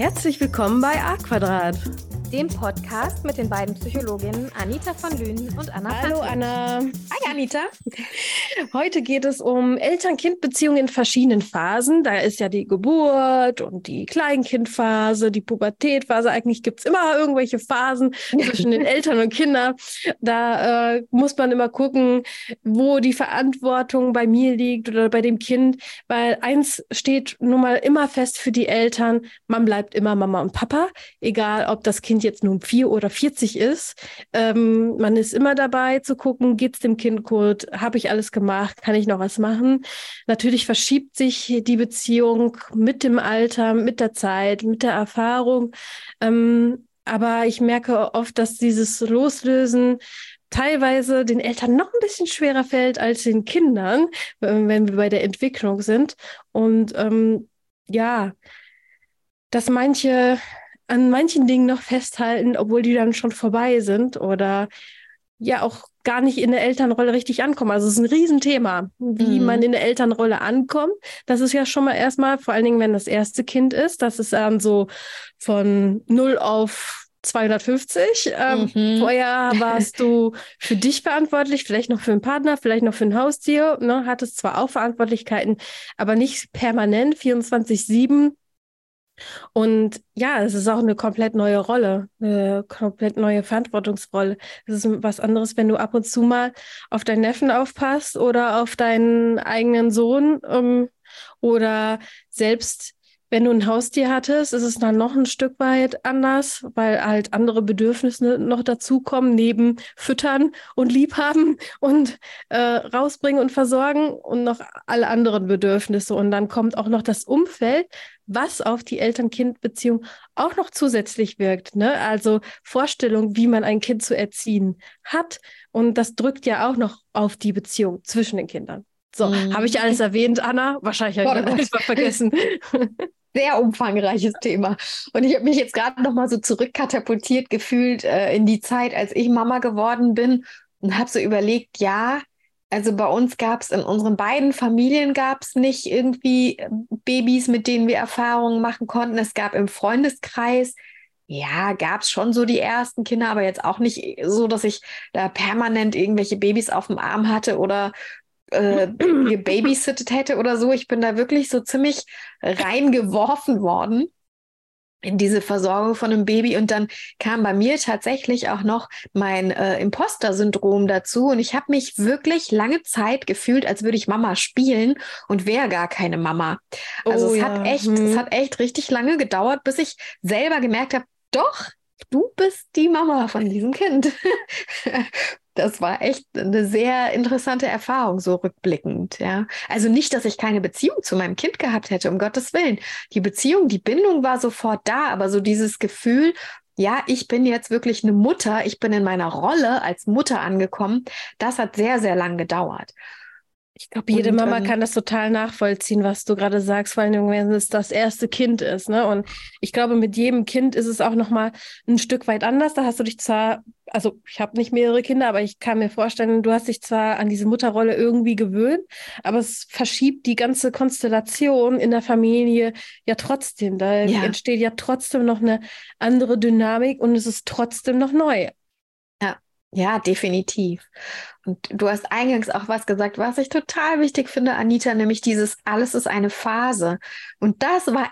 Herzlich willkommen bei A Quadrat, dem Podcast mit den beiden Psychologinnen Anita von Lünen und Anna Hallo Patrick. Anna. Hi Anita. Heute geht es um Eltern-Kind-Beziehungen in verschiedenen Phasen. Da ist ja die Geburt und die Kleinkindphase, die Pubertätphase. Eigentlich gibt es immer irgendwelche Phasen zwischen den Eltern und Kindern. Da äh, muss man immer gucken, wo die Verantwortung bei mir liegt oder bei dem Kind. Weil eins steht nun mal immer fest für die Eltern, man bleibt immer Mama und Papa, egal ob das Kind jetzt nun vier oder 40 ist. Ähm, man ist immer dabei zu gucken, geht es dem Kind gut, habe ich alles gemacht, kann ich noch was machen. Natürlich verschiebt sich die Beziehung mit dem Alter, mit der Zeit, mit der Erfahrung. Ähm, aber ich merke oft, dass dieses Loslösen teilweise den Eltern noch ein bisschen schwerer fällt als den Kindern, wenn wir bei der Entwicklung sind. Und ähm, ja, dass manche an manchen Dingen noch festhalten, obwohl die dann schon vorbei sind oder ja auch gar nicht in der Elternrolle richtig ankommen. Also es ist ein Riesenthema, wie mhm. man in der Elternrolle ankommt. Das ist ja schon mal erstmal, vor allen Dingen, wenn das erste Kind ist, das ist dann so von 0 auf 250. Ähm, mhm. Vorher warst du für dich verantwortlich, vielleicht noch für einen Partner, vielleicht noch für ein Haustier. Ne? Hattest zwar auch Verantwortlichkeiten, aber nicht permanent 24-7 und ja, es ist auch eine komplett neue Rolle, eine komplett neue Verantwortungsrolle. Es ist was anderes, wenn du ab und zu mal auf deinen Neffen aufpasst oder auf deinen eigenen Sohn ähm, oder selbst wenn du ein Haustier hattest, ist es dann noch ein Stück weit anders, weil halt andere Bedürfnisse noch dazukommen, neben Füttern und Liebhaben und äh, rausbringen und versorgen und noch alle anderen Bedürfnisse. Und dann kommt auch noch das Umfeld, was auf die Eltern-Kind-Beziehung auch noch zusätzlich wirkt. Ne? Also Vorstellung, wie man ein Kind zu erziehen hat. Und das drückt ja auch noch auf die Beziehung zwischen den Kindern. So, mhm. habe ich alles erwähnt, Anna? Wahrscheinlich habe ich alles vergessen. sehr umfangreiches Thema. Und ich habe mich jetzt gerade noch mal so zurückkatapultiert gefühlt äh, in die Zeit, als ich Mama geworden bin und habe so überlegt, ja, also bei uns gab es in unseren beiden Familien gab es nicht irgendwie äh, Babys, mit denen wir Erfahrungen machen konnten. Es gab im Freundeskreis ja, gab es schon so die ersten Kinder, aber jetzt auch nicht so, dass ich da permanent irgendwelche Babys auf dem Arm hatte oder äh, gebabysittet hätte oder so. Ich bin da wirklich so ziemlich reingeworfen worden in diese Versorgung von einem Baby und dann kam bei mir tatsächlich auch noch mein äh, Imposter-Syndrom dazu und ich habe mich wirklich lange Zeit gefühlt, als würde ich Mama spielen und wäre gar keine Mama. Also oh, es ja. hat echt, hm. es hat echt richtig lange gedauert, bis ich selber gemerkt habe, doch, du bist die Mama von diesem Kind. das war echt eine sehr interessante Erfahrung, so rückblickend, ja. Also nicht, dass ich keine Beziehung zu meinem Kind gehabt hätte, um Gottes Willen. Die Beziehung, die Bindung war sofort da, aber so dieses Gefühl, ja, ich bin jetzt wirklich eine Mutter, ich bin in meiner Rolle als Mutter angekommen, das hat sehr, sehr lang gedauert. Ich glaube, jede und, Mama ähm, kann das total nachvollziehen, was du gerade sagst, vor allem wenn es das erste Kind ist. Ne? Und ich glaube, mit jedem Kind ist es auch noch mal ein Stück weit anders. Da hast du dich zwar, also ich habe nicht mehrere Kinder, aber ich kann mir vorstellen, du hast dich zwar an diese Mutterrolle irgendwie gewöhnt, aber es verschiebt die ganze Konstellation in der Familie ja trotzdem. Da ja. entsteht ja trotzdem noch eine andere Dynamik und es ist trotzdem noch neu. Ja, definitiv. Und du hast eingangs auch was gesagt, was ich total wichtig finde, Anita, nämlich dieses alles ist eine Phase. Und das war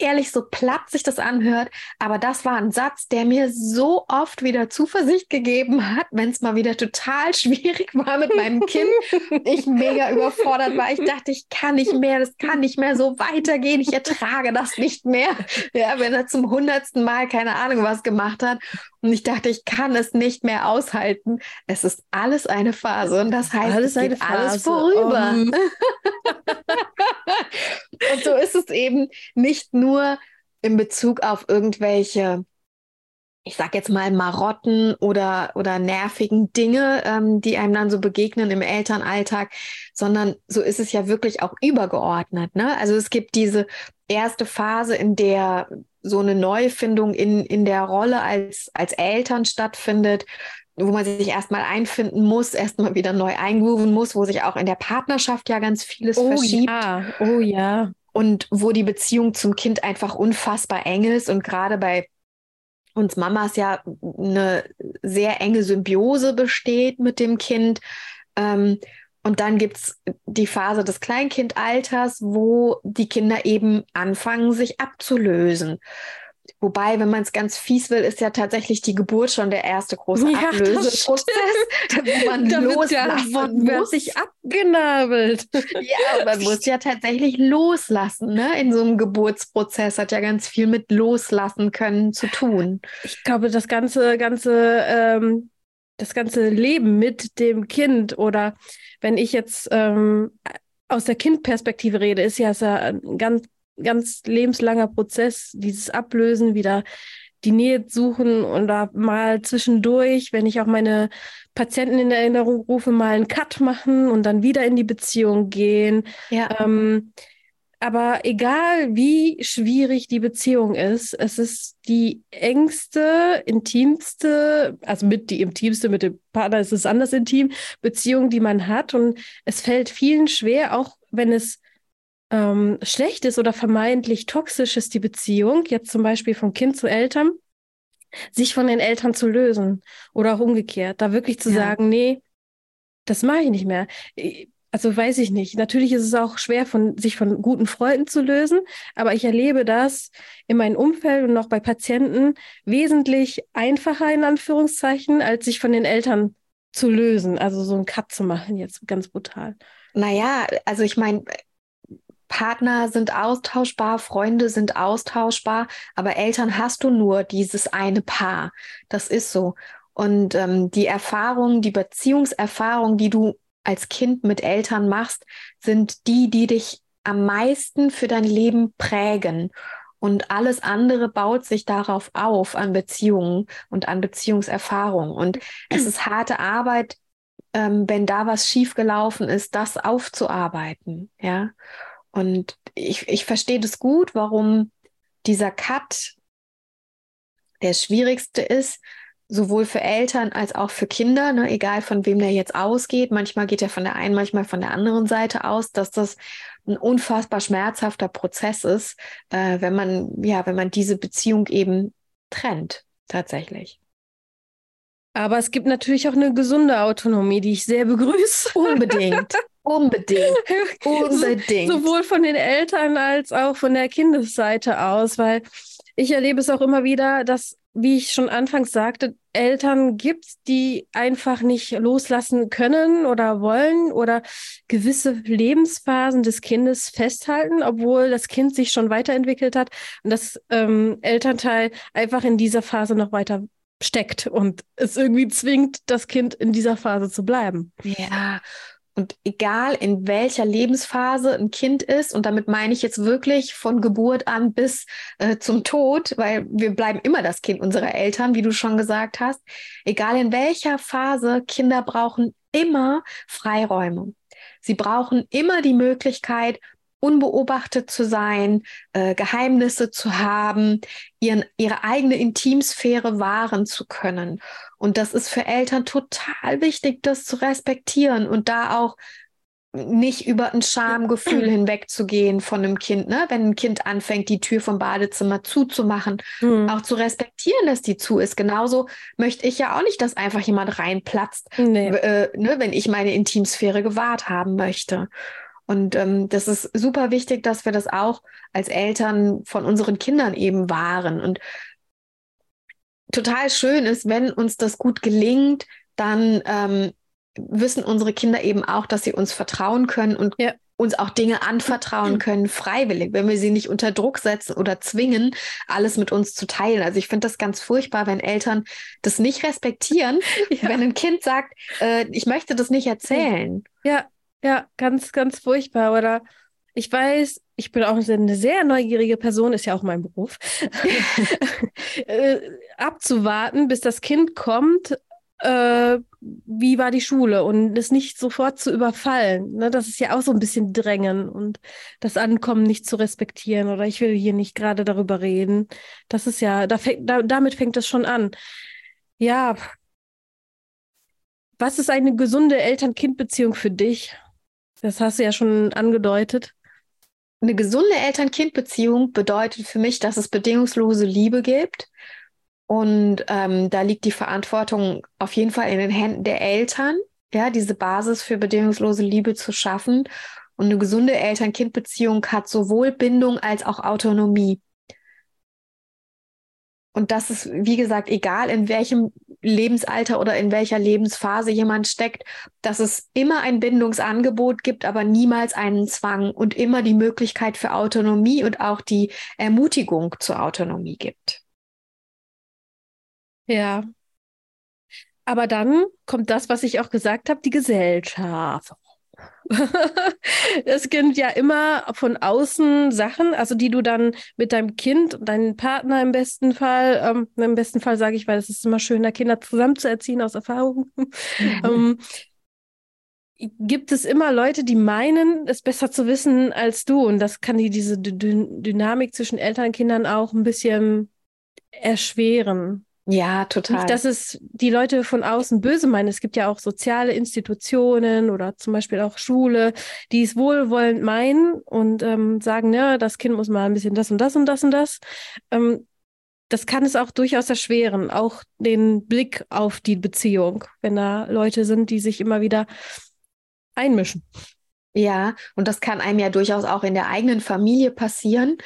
ehrlich so platt sich das anhört, aber das war ein Satz, der mir so oft wieder Zuversicht gegeben hat, wenn es mal wieder total schwierig war mit meinem Kind. ich mega überfordert war. Ich dachte, ich kann nicht mehr, das kann nicht mehr so weitergehen. Ich ertrage das nicht mehr. Ja, wenn er zum hundertsten Mal keine Ahnung was gemacht hat. Und ich dachte, ich kann es nicht mehr aushalten. Es ist alles eine Phase und das heißt, alles es geht alles vorüber. Um. und so ist es eben nicht nur in Bezug auf irgendwelche ich sag jetzt mal Marotten oder oder nervigen Dinge, ähm, die einem dann so begegnen im Elternalltag, sondern so ist es ja wirklich auch übergeordnet. Ne? Also es gibt diese erste Phase, in der so eine Neufindung in, in der Rolle als, als Eltern stattfindet, wo man sich erstmal einfinden muss, erstmal wieder neu eingrooven muss, wo sich auch in der Partnerschaft ja ganz vieles oh, verschiebt. Ja. Oh ja. und wo die Beziehung zum Kind einfach unfassbar eng ist und gerade bei uns Mamas ja eine sehr enge Symbiose besteht mit dem Kind. Ähm, und dann gibt es die Phase des Kleinkindalters, wo die Kinder eben anfangen, sich abzulösen. Wobei, wenn man es ganz fies will, ist ja tatsächlich die Geburt schon der erste große ja, Ablöseprozess, wo man da loslassen wird muss. sich abgenabelt. Ja, man muss ja tatsächlich loslassen. Ne? In so einem Geburtsprozess hat ja ganz viel mit Loslassen können zu tun. Ich glaube, das ganze, ganze, ähm, das ganze Leben mit dem Kind oder wenn ich jetzt ähm, aus der Kindperspektive rede, ist ja, ist ja ein ganz ganz lebenslanger Prozess, dieses Ablösen, wieder die Nähe suchen und da mal zwischendurch, wenn ich auch meine Patienten in Erinnerung rufe, mal einen Cut machen und dann wieder in die Beziehung gehen. Ja. Ähm, aber egal wie schwierig die Beziehung ist, es ist die engste, intimste, also mit die intimste mit dem Partner ist es anders intim, Beziehung, die man hat. Und es fällt vielen schwer, auch wenn es ähm, schlecht ist oder vermeintlich toxisch ist die Beziehung, jetzt zum Beispiel vom Kind zu Eltern, sich von den Eltern zu lösen oder auch umgekehrt, da wirklich zu ja. sagen, nee, das mache ich nicht mehr. Also weiß ich nicht. Natürlich ist es auch schwer, von, sich von guten Freunden zu lösen, aber ich erlebe das in meinem Umfeld und auch bei Patienten wesentlich einfacher in Anführungszeichen, als sich von den Eltern zu lösen. Also so einen Cut zu machen, jetzt ganz brutal. Naja, also ich meine, Partner sind austauschbar, Freunde sind austauschbar, aber Eltern hast du nur dieses eine Paar. Das ist so. Und ähm, die Erfahrungen, die Beziehungserfahrungen, die du als Kind mit Eltern machst, sind die, die dich am meisten für dein Leben prägen. Und alles andere baut sich darauf auf, an Beziehungen und an Beziehungserfahrungen. Und es ist harte Arbeit, ähm, wenn da was schiefgelaufen ist, das aufzuarbeiten. Ja. Und ich, ich verstehe das gut, warum dieser Cut der schwierigste ist, sowohl für Eltern als auch für Kinder, ne, egal von wem der jetzt ausgeht. Manchmal geht er von der einen, manchmal von der anderen Seite aus, dass das ein unfassbar schmerzhafter Prozess ist, äh, wenn man, ja, wenn man diese Beziehung eben trennt, tatsächlich. Aber es gibt natürlich auch eine gesunde Autonomie, die ich sehr begrüße. Unbedingt. Unbedingt. Unbedingt. Sowohl von den Eltern als auch von der Kindesseite aus, weil ich erlebe es auch immer wieder, dass, wie ich schon anfangs sagte, Eltern gibt, die einfach nicht loslassen können oder wollen oder gewisse Lebensphasen des Kindes festhalten, obwohl das Kind sich schon weiterentwickelt hat und das ähm, Elternteil einfach in dieser Phase noch weiter steckt und es irgendwie zwingt, das Kind in dieser Phase zu bleiben. Ja, und egal in welcher Lebensphase ein Kind ist, und damit meine ich jetzt wirklich von Geburt an bis äh, zum Tod, weil wir bleiben immer das Kind unserer Eltern, wie du schon gesagt hast, egal in welcher Phase, Kinder brauchen immer Freiräume. Sie brauchen immer die Möglichkeit, unbeobachtet zu sein, äh, Geheimnisse zu haben, ihren, ihre eigene Intimsphäre wahren zu können. Und das ist für Eltern total wichtig, das zu respektieren und da auch nicht über ein Schamgefühl hinwegzugehen von einem Kind, ne? wenn ein Kind anfängt, die Tür vom Badezimmer zuzumachen, mhm. auch zu respektieren, dass die zu ist. Genauso möchte ich ja auch nicht, dass einfach jemand reinplatzt, nee. äh, ne? wenn ich meine Intimsphäre gewahrt haben möchte. Und ähm, das ist super wichtig, dass wir das auch als Eltern von unseren Kindern eben wahren. Und total schön ist, wenn uns das gut gelingt, dann ähm, wissen unsere Kinder eben auch, dass sie uns vertrauen können und ja. uns auch Dinge anvertrauen können, freiwillig, wenn wir sie nicht unter Druck setzen oder zwingen, alles mit uns zu teilen. Also ich finde das ganz furchtbar, wenn Eltern das nicht respektieren, ja. wenn ein Kind sagt, äh, ich möchte das nicht erzählen. Ja, ja, ganz, ganz furchtbar. Oder ich weiß, ich bin auch eine sehr neugierige Person, ist ja auch mein Beruf, äh, abzuwarten, bis das Kind kommt, äh, wie war die Schule und es nicht sofort zu überfallen. Ne? Das ist ja auch so ein bisschen Drängen und das Ankommen nicht zu respektieren oder ich will hier nicht gerade darüber reden. Das ist ja, da fängt, da, damit fängt es schon an. Ja. Was ist eine gesunde Eltern-Kind-Beziehung für dich? Das hast du ja schon angedeutet. eine gesunde Eltern-Kind-Beziehung bedeutet für mich, dass es bedingungslose Liebe gibt. Und ähm, da liegt die Verantwortung auf jeden Fall in den Händen der Eltern, ja, diese Basis für bedingungslose Liebe zu schaffen. Und eine gesunde Eltern-Kind-Beziehung hat sowohl Bindung als auch Autonomie. Und das ist, wie gesagt, egal in welchem Lebensalter oder in welcher Lebensphase jemand steckt, dass es immer ein Bindungsangebot gibt, aber niemals einen Zwang und immer die Möglichkeit für Autonomie und auch die Ermutigung zur Autonomie gibt. Ja. Aber dann kommt das, was ich auch gesagt habe, die Gesellschaft. es gibt ja immer von außen Sachen, also die du dann mit deinem Kind und deinem Partner im besten Fall, ähm, im besten Fall sage ich, weil es ist immer schöner, Kinder zusammen zu erziehen aus Erfahrung. ähm, gibt es immer Leute, die meinen, es besser zu wissen als du. Und das kann die, diese D Dynamik zwischen Eltern und Kindern auch ein bisschen erschweren. Ja, total. Nicht, dass es die Leute von außen böse meinen. Es gibt ja auch soziale Institutionen oder zum Beispiel auch Schule, die es wohlwollend meinen und ähm, sagen, ja, das Kind muss mal ein bisschen das und das und das und das. Ähm, das kann es auch durchaus erschweren, auch den Blick auf die Beziehung, wenn da Leute sind, die sich immer wieder einmischen. Ja, und das kann einem ja durchaus auch in der eigenen Familie passieren,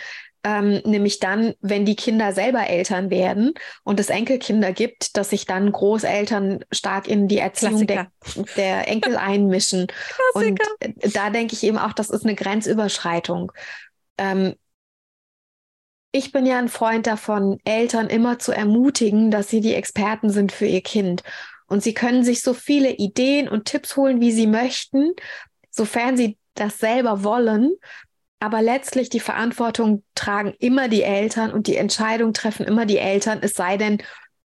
ähm, nämlich dann, wenn die Kinder selber Eltern werden und es Enkelkinder gibt, dass sich dann Großeltern stark in die Erziehung der, der, Enkel einmischen. Klassiker. Und äh, da denke ich eben auch, das ist eine Grenzüberschreitung. Ähm, ich bin ja ein Freund davon, Eltern immer zu ermutigen, dass sie die Experten sind für ihr Kind. Und sie können sich so viele Ideen und Tipps holen, wie sie möchten, sofern sie das selber wollen. Aber letztlich die Verantwortung tragen immer die Eltern und die Entscheidung treffen immer die Eltern, es sei denn,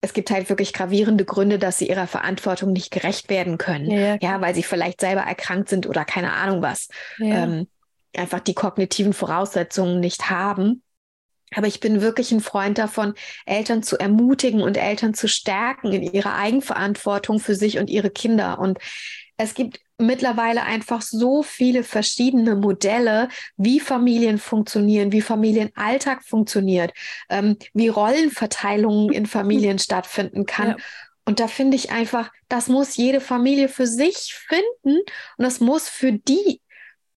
es gibt halt wirklich gravierende Gründe, dass sie ihrer Verantwortung nicht gerecht werden können. Ja, ja weil sie vielleicht selber erkrankt sind oder keine Ahnung was. Ja. Ähm, einfach die kognitiven Voraussetzungen nicht haben. Aber ich bin wirklich ein Freund davon, Eltern zu ermutigen und Eltern zu stärken in ihrer Eigenverantwortung für sich und ihre Kinder. Und es gibt mittlerweile einfach so viele verschiedene Modelle, wie Familien funktionieren, wie Familienalltag funktioniert, ähm, wie Rollenverteilungen in Familien stattfinden kann. Ja. Und da finde ich einfach, das muss jede Familie für sich finden und das muss für die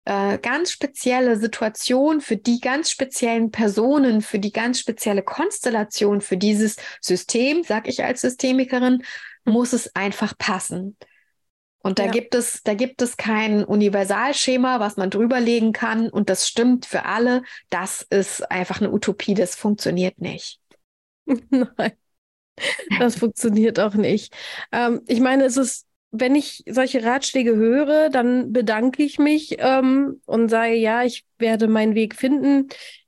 äh, ganz spezielle Situation, für die ganz speziellen Personen, für die ganz spezielle Konstellation, für dieses System, sag ich als Systemikerin, muss es einfach passen. Und da ja. gibt es, da gibt es kein Universalschema, was man drüberlegen kann und das stimmt für alle. Das ist einfach eine Utopie, das funktioniert nicht. Nein, das funktioniert auch nicht. Ähm, ich meine, es ist, wenn ich solche Ratschläge höre, dann bedanke ich mich ähm, und sage, ja, ich werde meinen Weg finden.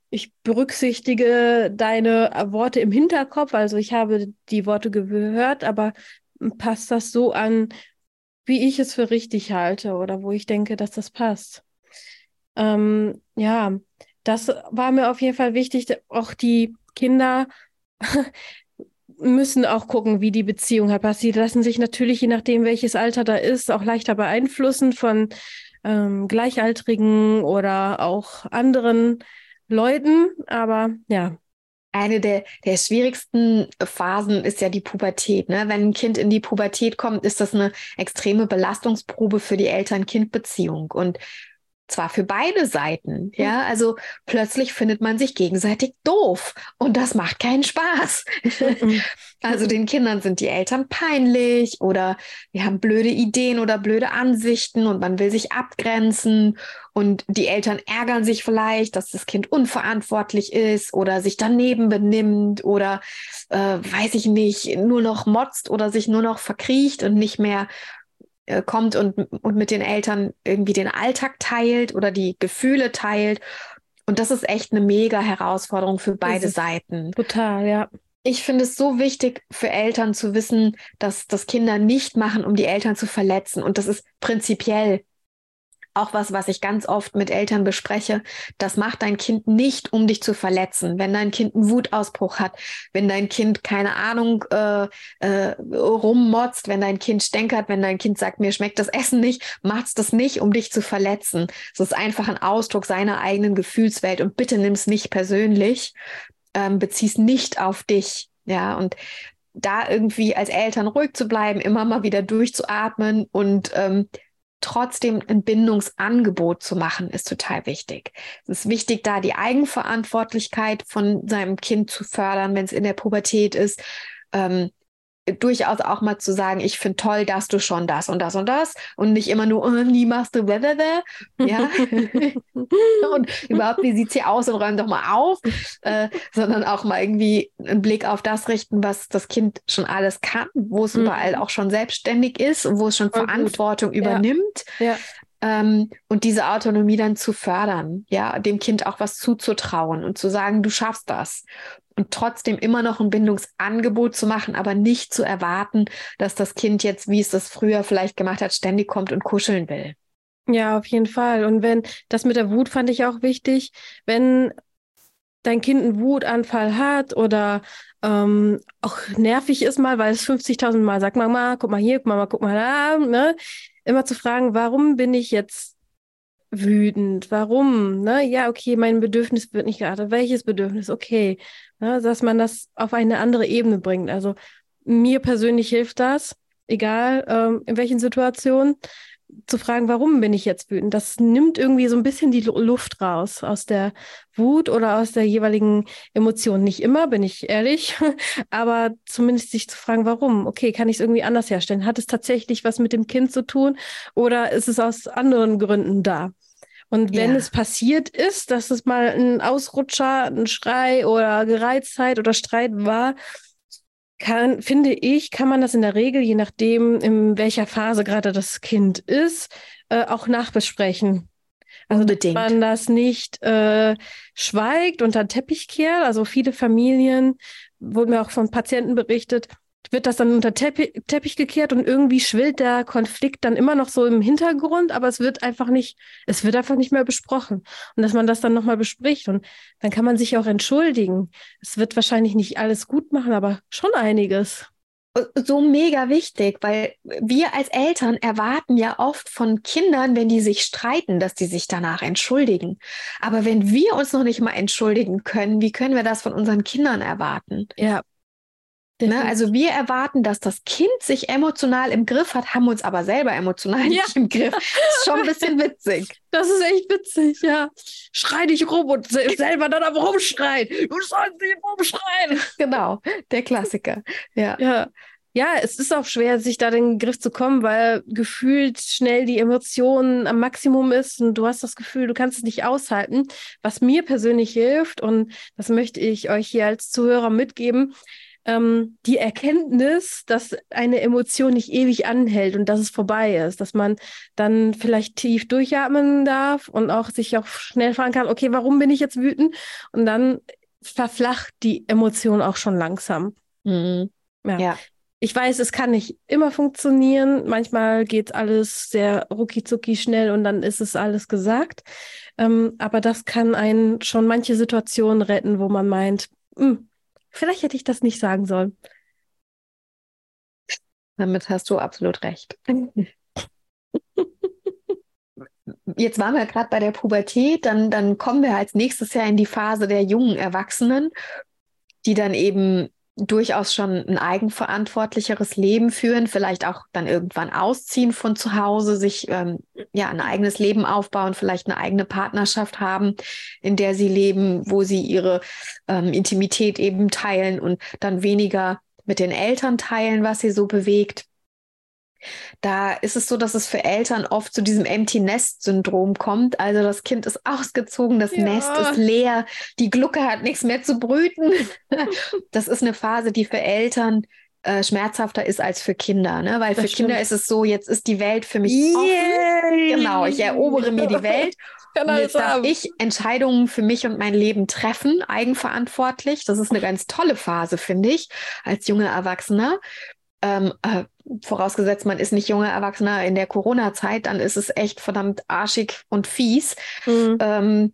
Ich berücksichtige deine Worte im Hinterkopf, also ich habe die Worte gehört, aber passt das so an, wie ich es für richtig halte oder wo ich denke, dass das passt. Ähm, ja, das war mir auf jeden Fall wichtig. Auch die Kinder müssen auch gucken, wie die Beziehung halt passiert. Lassen sich natürlich, je nachdem, welches Alter da ist, auch leichter beeinflussen von ähm, Gleichaltrigen oder auch anderen Leuten. Aber ja, eine der, der schwierigsten Phasen ist ja die Pubertät. Ne? Wenn ein Kind in die Pubertät kommt, ist das eine extreme Belastungsprobe für die Eltern-Kind-Beziehung. Und zwar für beide Seiten. Ja, also plötzlich findet man sich gegenseitig doof und das macht keinen Spaß. also den Kindern sind die Eltern peinlich oder wir haben blöde Ideen oder blöde Ansichten und man will sich abgrenzen und die Eltern ärgern sich vielleicht, dass das Kind unverantwortlich ist oder sich daneben benimmt oder äh, weiß ich nicht, nur noch motzt oder sich nur noch verkriecht und nicht mehr äh, kommt und, und mit den Eltern irgendwie den Alltag teilt oder die Gefühle teilt. Und das ist echt eine mega Herausforderung für beide Seiten. Total, ja. Ich finde es so wichtig für Eltern zu wissen, dass das Kinder nicht machen, um die Eltern zu verletzen. Und das ist prinzipiell auch was, was ich ganz oft mit Eltern bespreche. Das macht dein Kind nicht, um dich zu verletzen. Wenn dein Kind einen Wutausbruch hat, wenn dein Kind keine Ahnung äh, äh, rummotzt, wenn dein Kind stänkert, wenn dein Kind sagt, mir schmeckt das Essen nicht, macht's das nicht, um dich zu verletzen. Es ist einfach ein Ausdruck seiner eigenen Gefühlswelt und bitte nimm's nicht persönlich, ähm, bezieh's nicht auf dich. Ja, und da irgendwie als Eltern ruhig zu bleiben, immer mal wieder durchzuatmen und ähm, trotzdem ein Bindungsangebot zu machen, ist total wichtig. Es ist wichtig, da die Eigenverantwortlichkeit von seinem Kind zu fördern, wenn es in der Pubertät ist. Ähm, durchaus auch mal zu sagen, ich finde toll, dass du schon das und das und das und nicht immer nur, oh, nie machst du blablabla, ja. und überhaupt, wie sieht es hier aus und räum doch mal auf, äh, sondern auch mal irgendwie einen Blick auf das richten, was das Kind schon alles kann, wo es mhm. überall auch schon selbstständig ist und wo es schon Voll Verantwortung gut. übernimmt. Ja. Ähm, und diese Autonomie dann zu fördern, ja, dem Kind auch was zuzutrauen und zu sagen, du schaffst das und trotzdem immer noch ein Bindungsangebot zu machen, aber nicht zu erwarten, dass das Kind jetzt, wie es das früher vielleicht gemacht hat, ständig kommt und kuscheln will. Ja, auf jeden Fall. Und wenn das mit der Wut fand ich auch wichtig, wenn dein Kind einen Wutanfall hat oder ähm, auch nervig ist mal, weil es 50.000 Mal sagt, Mama, guck mal hier, mal, guck mal da, ne? Immer zu fragen, warum bin ich jetzt wütend? Warum? Ne? Ja, okay, mein Bedürfnis wird nicht gerade. Welches Bedürfnis? Okay. Ne? Dass man das auf eine andere Ebene bringt. Also mir persönlich hilft das, egal ähm, in welchen Situationen, zu fragen, warum bin ich jetzt wütend? Das nimmt irgendwie so ein bisschen die Luft raus aus der Wut oder aus der jeweiligen Emotion. Nicht immer, bin ich ehrlich, aber zumindest sich zu fragen, warum? Okay, kann ich es irgendwie anders herstellen? Hat es tatsächlich was mit dem Kind zu tun oder ist es aus anderen Gründen da? Und wenn ja. es passiert ist, dass es mal ein Ausrutscher, ein Schrei oder Gereiztheit oder Streit war, kann, finde ich, kann man das in der Regel, je nachdem, in welcher Phase gerade das Kind ist, äh, auch nachbesprechen. Also, Unbedingt. dass man das nicht äh, schweigt, unter den Teppich kehrt. Also viele Familien, wurde mir auch von Patienten berichtet, wird das dann unter Teppich, Teppich gekehrt und irgendwie schwillt der Konflikt dann immer noch so im Hintergrund, aber es wird einfach nicht, es wird einfach nicht mehr besprochen. Und dass man das dann nochmal bespricht und dann kann man sich auch entschuldigen. Es wird wahrscheinlich nicht alles gut machen, aber schon einiges. So mega wichtig, weil wir als Eltern erwarten ja oft von Kindern, wenn die sich streiten, dass die sich danach entschuldigen. Aber wenn wir uns noch nicht mal entschuldigen können, wie können wir das von unseren Kindern erwarten? Ja, Ne? Also wir erwarten, dass das Kind sich emotional im Griff hat, haben uns aber selber emotional ja. nicht im Griff. Das ist schon ein bisschen witzig. Das ist echt witzig, ja. Schrei dich rum und selber dann aber rumschreien. Du sollst nicht rumschreien. Genau, der Klassiker. Ja. ja. Ja, es ist auch schwer, sich da den Griff zu kommen, weil gefühlt schnell die Emotionen am Maximum ist und du hast das Gefühl, du kannst es nicht aushalten. Was mir persönlich hilft, und das möchte ich euch hier als Zuhörer mitgeben, ähm, die Erkenntnis, dass eine Emotion nicht ewig anhält und dass es vorbei ist, dass man dann vielleicht tief durchatmen darf und auch sich auch schnell fragen kann, okay, warum bin ich jetzt wütend? Und dann verflacht die Emotion auch schon langsam. Mhm. Ja. ja. Ich weiß, es kann nicht immer funktionieren. Manchmal geht alles sehr rucki schnell und dann ist es alles gesagt. Ähm, aber das kann einen schon manche Situationen retten, wo man meint, hm, Vielleicht hätte ich das nicht sagen sollen. Damit hast du absolut recht. Jetzt waren wir gerade bei der Pubertät, dann, dann kommen wir als nächstes Jahr in die Phase der jungen Erwachsenen, die dann eben durchaus schon ein eigenverantwortlicheres Leben führen, vielleicht auch dann irgendwann ausziehen von zu Hause, sich ähm, ja ein eigenes Leben aufbauen, vielleicht eine eigene Partnerschaft haben, in der sie leben, wo sie ihre ähm, Intimität eben teilen und dann weniger mit den Eltern teilen, was sie so bewegt. Da ist es so, dass es für Eltern oft zu diesem Empty Nest Syndrom kommt. Also das Kind ist ausgezogen, das ja. Nest ist leer, die Glucke hat nichts mehr zu brüten. das ist eine Phase, die für Eltern äh, schmerzhafter ist als für Kinder, ne? Weil das für stimmt. Kinder ist es so, jetzt ist die Welt für mich Yay. offen. Genau, ich erobere mir die Welt. Und jetzt darf ich Entscheidungen für mich und mein Leben treffen, eigenverantwortlich. Das ist eine ganz tolle Phase, finde ich, als junger Erwachsener. ähm, äh, vorausgesetzt, man ist nicht junger Erwachsener in der Corona-Zeit, dann ist es echt verdammt arschig und fies. Mhm. Ähm,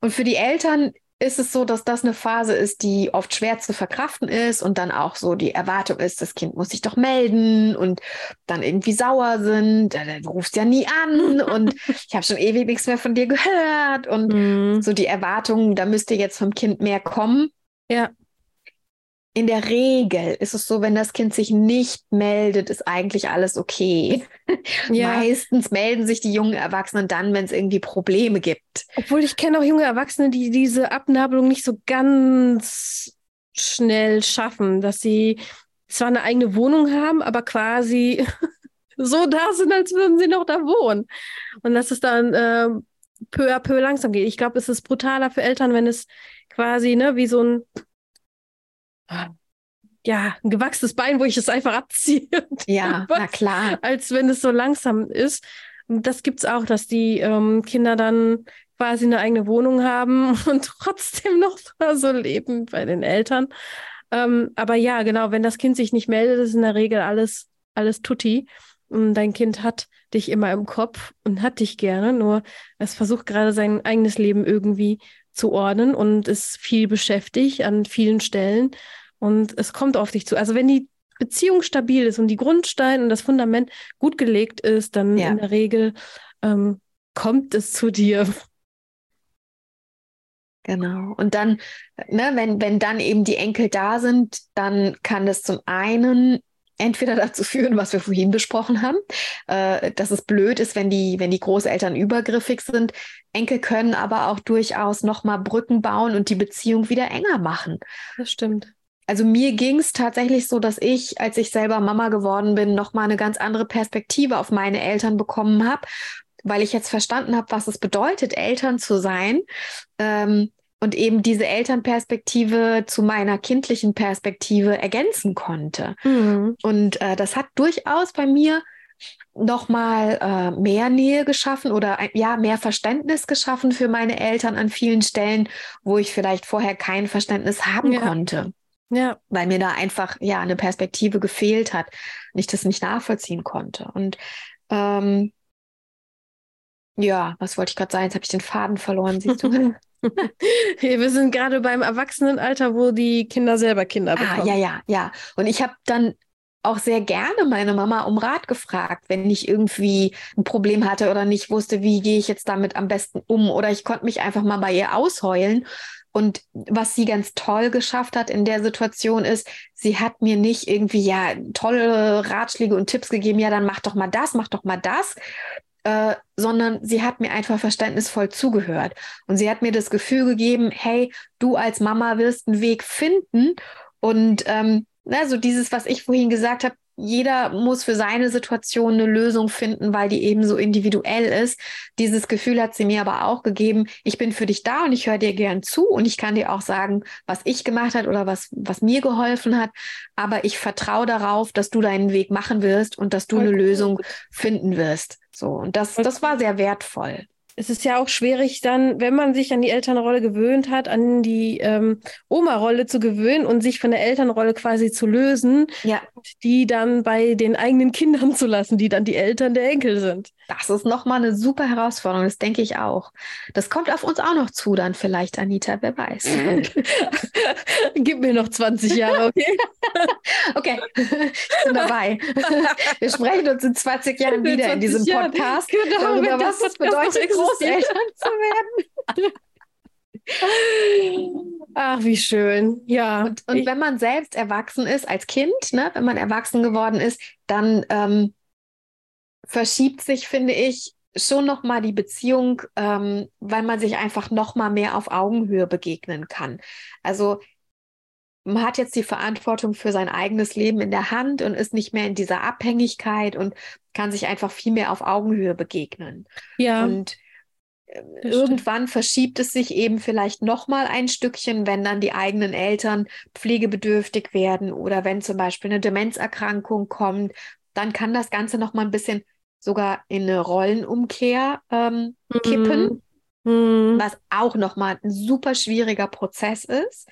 und für die Eltern ist es so, dass das eine Phase ist, die oft schwer zu verkraften ist und dann auch so die Erwartung ist, das Kind muss sich doch melden und dann irgendwie sauer sind, äh, du rufst ja nie an und ich habe schon ewig nichts mehr von dir gehört und mhm. so die Erwartung, da müsste jetzt vom Kind mehr kommen. Ja in der Regel ist es so, wenn das Kind sich nicht meldet, ist eigentlich alles okay. Ja. Meistens melden sich die jungen Erwachsenen dann, wenn es irgendwie Probleme gibt. Obwohl ich kenne auch junge Erwachsene, die diese Abnabelung nicht so ganz schnell schaffen, dass sie zwar eine eigene Wohnung haben, aber quasi so da sind, als würden sie noch da wohnen. Und dass es dann äh, peu à peu langsam geht. Ich glaube, es ist brutaler für Eltern, wenn es quasi ne, wie so ein ja, ein gewachsenes Bein, wo ich es einfach abziehe. Ja, na klar. Als wenn es so langsam ist. Und das gibt es auch, dass die ähm, Kinder dann quasi eine eigene Wohnung haben und trotzdem noch so leben bei den Eltern. Ähm, aber ja, genau, wenn das Kind sich nicht meldet, ist in der Regel alles, alles tutti. Und dein Kind hat dich immer im Kopf und hat dich gerne, nur es versucht gerade sein eigenes Leben irgendwie zu ordnen und ist viel beschäftigt an vielen Stellen. Und es kommt auf dich zu. Also wenn die Beziehung stabil ist und die Grundsteine und das Fundament gut gelegt ist, dann ja. in der Regel ähm, kommt es zu dir. Genau. Und dann, ne, wenn, wenn dann eben die Enkel da sind, dann kann das zum einen entweder dazu führen, was wir vorhin besprochen haben, äh, dass es blöd ist, wenn die, wenn die Großeltern übergriffig sind. Enkel können aber auch durchaus nochmal Brücken bauen und die Beziehung wieder enger machen. Das stimmt. Also mir ging es tatsächlich so, dass ich, als ich selber Mama geworden bin, nochmal eine ganz andere Perspektive auf meine Eltern bekommen habe, weil ich jetzt verstanden habe, was es bedeutet, Eltern zu sein. Ähm, und eben diese Elternperspektive zu meiner kindlichen Perspektive ergänzen konnte. Mhm. Und äh, das hat durchaus bei mir nochmal äh, mehr Nähe geschaffen oder ja, mehr Verständnis geschaffen für meine Eltern an vielen Stellen, wo ich vielleicht vorher kein Verständnis haben ja. konnte. Ja. Weil mir da einfach ja eine Perspektive gefehlt hat und ich das nicht nachvollziehen konnte. Und ähm, ja, was wollte ich gerade sagen? Jetzt habe ich den Faden verloren, siehst du? Wir sind gerade beim Erwachsenenalter, wo die Kinder selber Kinder ah, bekommen. Ah, ja, ja, ja. Und ich habe dann auch sehr gerne meine Mama um Rat gefragt, wenn ich irgendwie ein Problem hatte oder nicht wusste, wie gehe ich jetzt damit am besten um. Oder ich konnte mich einfach mal bei ihr ausheulen. Und was sie ganz toll geschafft hat in der Situation ist, sie hat mir nicht irgendwie ja tolle Ratschläge und Tipps gegeben, ja, dann mach doch mal das, mach doch mal das, äh, sondern sie hat mir einfach verständnisvoll zugehört. Und sie hat mir das Gefühl gegeben, hey, du als Mama wirst einen Weg finden. Und ähm, na, so dieses, was ich vorhin gesagt habe, jeder muss für seine Situation eine Lösung finden, weil die eben so individuell ist. Dieses Gefühl hat sie mir aber auch gegeben, ich bin für dich da und ich höre dir gern zu und ich kann dir auch sagen, was ich gemacht hat oder was, was mir geholfen hat. Aber ich vertraue darauf, dass du deinen Weg machen wirst und dass du Voll eine gut. Lösung finden wirst. So, und das, das war sehr wertvoll es ist ja auch schwierig dann, wenn man sich an die Elternrolle gewöhnt hat, an die ähm, Oma-Rolle zu gewöhnen und sich von der Elternrolle quasi zu lösen, ja. die dann bei den eigenen Kindern zu lassen, die dann die Eltern der Enkel sind. Das ist nochmal eine super Herausforderung, das denke ich auch. Das kommt auf uns auch noch zu, dann vielleicht, Anita, wer weiß. Gib mir noch 20 Jahre, okay? okay, ich bin dabei. Wir sprechen uns in 20 Jahren wieder in diesem Podcast genau, darüber, was es bedeutet, Großeltern zu werden. Ach, wie schön. Ja. Und, und wenn man selbst erwachsen ist als Kind, ne, wenn man erwachsen geworden ist, dann ähm, verschiebt sich, finde ich, schon nochmal die Beziehung, ähm, weil man sich einfach nochmal mehr auf Augenhöhe begegnen kann. Also man hat jetzt die Verantwortung für sein eigenes Leben in der Hand und ist nicht mehr in dieser Abhängigkeit und kann sich einfach viel mehr auf Augenhöhe begegnen. Ja. Und irgendwann verschiebt es sich eben vielleicht nochmal ein Stückchen, wenn dann die eigenen Eltern pflegebedürftig werden oder wenn zum Beispiel eine Demenzerkrankung kommt, dann kann das Ganze nochmal ein bisschen sogar in eine Rollenumkehr ähm, kippen, mhm. was auch nochmal ein super schwieriger Prozess ist.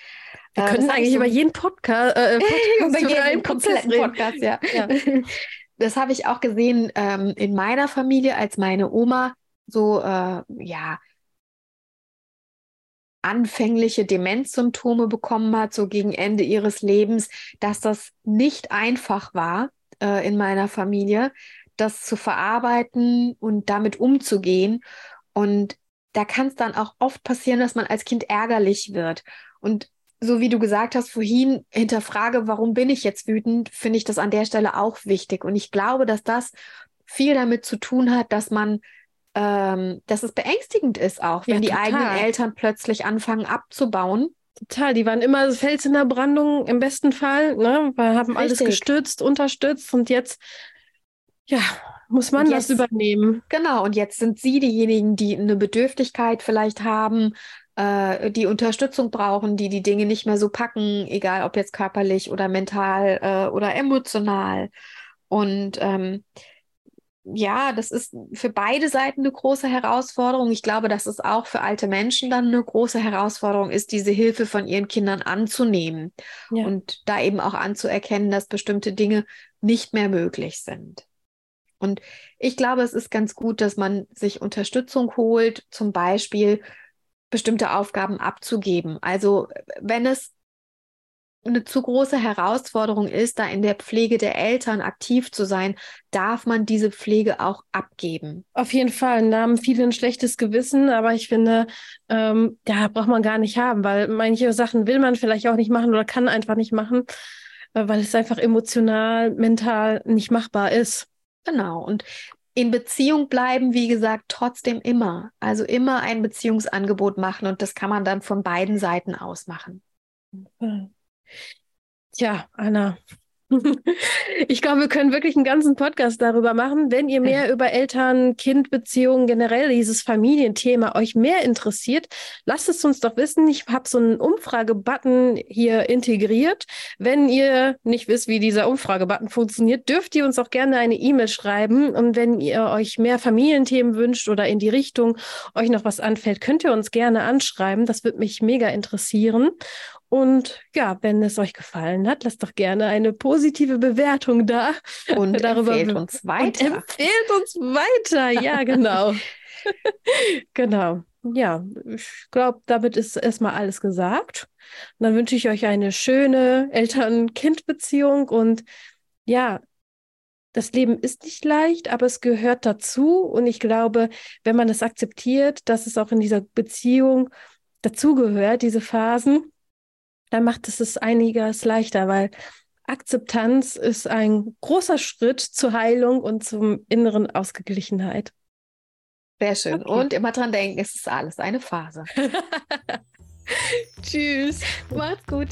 Wir können eigentlich über jeden Podca äh, Podcast, über jeden kompletten Podcast, ja. ja. Das habe ich auch gesehen ähm, in meiner Familie, als meine Oma so, äh, ja, anfängliche Demenzsymptome bekommen hat, so gegen Ende ihres Lebens, dass das nicht einfach war äh, in meiner Familie, das zu verarbeiten und damit umzugehen. Und da kann es dann auch oft passieren, dass man als Kind ärgerlich wird. Und so wie du gesagt hast vorhin, hinterfrage, warum bin ich jetzt wütend, finde ich das an der Stelle auch wichtig. Und ich glaube, dass das viel damit zu tun hat, dass man, ähm, dass es beängstigend ist auch, wenn ja, die eigenen Eltern plötzlich anfangen abzubauen. Total, die waren immer Fels in der Brandung im besten Fall, ne? Wir haben Richtig. alles gestützt, unterstützt und jetzt, ja, muss man jetzt, das übernehmen. Genau, und jetzt sind sie diejenigen, die eine Bedürftigkeit vielleicht haben, äh, die Unterstützung brauchen, die die Dinge nicht mehr so packen, egal ob jetzt körperlich oder mental äh, oder emotional. Und ähm, ja, das ist für beide Seiten eine große Herausforderung. Ich glaube, dass es auch für alte Menschen dann eine große Herausforderung ist, diese Hilfe von ihren Kindern anzunehmen ja. und da eben auch anzuerkennen, dass bestimmte Dinge nicht mehr möglich sind. Und ich glaube, es ist ganz gut, dass man sich Unterstützung holt, zum Beispiel bestimmte Aufgaben abzugeben. Also wenn es eine zu große Herausforderung ist, da in der Pflege der Eltern aktiv zu sein, darf man diese Pflege auch abgeben. Auf jeden Fall. Da haben viele ein schlechtes Gewissen, aber ich finde, ähm, ja, braucht man gar nicht haben, weil manche Sachen will man vielleicht auch nicht machen oder kann einfach nicht machen, äh, weil es einfach emotional, mental nicht machbar ist. Genau. Und in Beziehung bleiben, wie gesagt, trotzdem immer. Also immer ein Beziehungsangebot machen und das kann man dann von beiden Seiten aus machen. Tja, Anna, ich glaube, wir können wirklich einen ganzen Podcast darüber machen. Wenn ihr mehr über Eltern-Kind-Beziehungen generell, dieses Familienthema euch mehr interessiert, lasst es uns doch wissen. Ich habe so einen Umfragebutton hier integriert. Wenn ihr nicht wisst, wie dieser Umfragebutton funktioniert, dürft ihr uns auch gerne eine E-Mail schreiben. Und wenn ihr euch mehr Familienthemen wünscht oder in die Richtung euch noch was anfällt, könnt ihr uns gerne anschreiben. Das würde mich mega interessieren. Und ja, wenn es euch gefallen hat, lasst doch gerne eine positive Bewertung da. Und darüber empfehlt uns weiter. Und empfehlt uns weiter, ja, genau. genau. Ja, ich glaube, damit ist erstmal alles gesagt. Und dann wünsche ich euch eine schöne Eltern-Kind-Beziehung und ja, das Leben ist nicht leicht, aber es gehört dazu. Und ich glaube, wenn man das akzeptiert, dass es auch in dieser Beziehung dazugehört, diese Phasen, dann macht es es einiges leichter, weil Akzeptanz ist ein großer Schritt zur Heilung und zum inneren Ausgeglichenheit. Sehr schön. Okay. Und immer dran denken, es ist alles eine Phase. Tschüss. Macht's gut.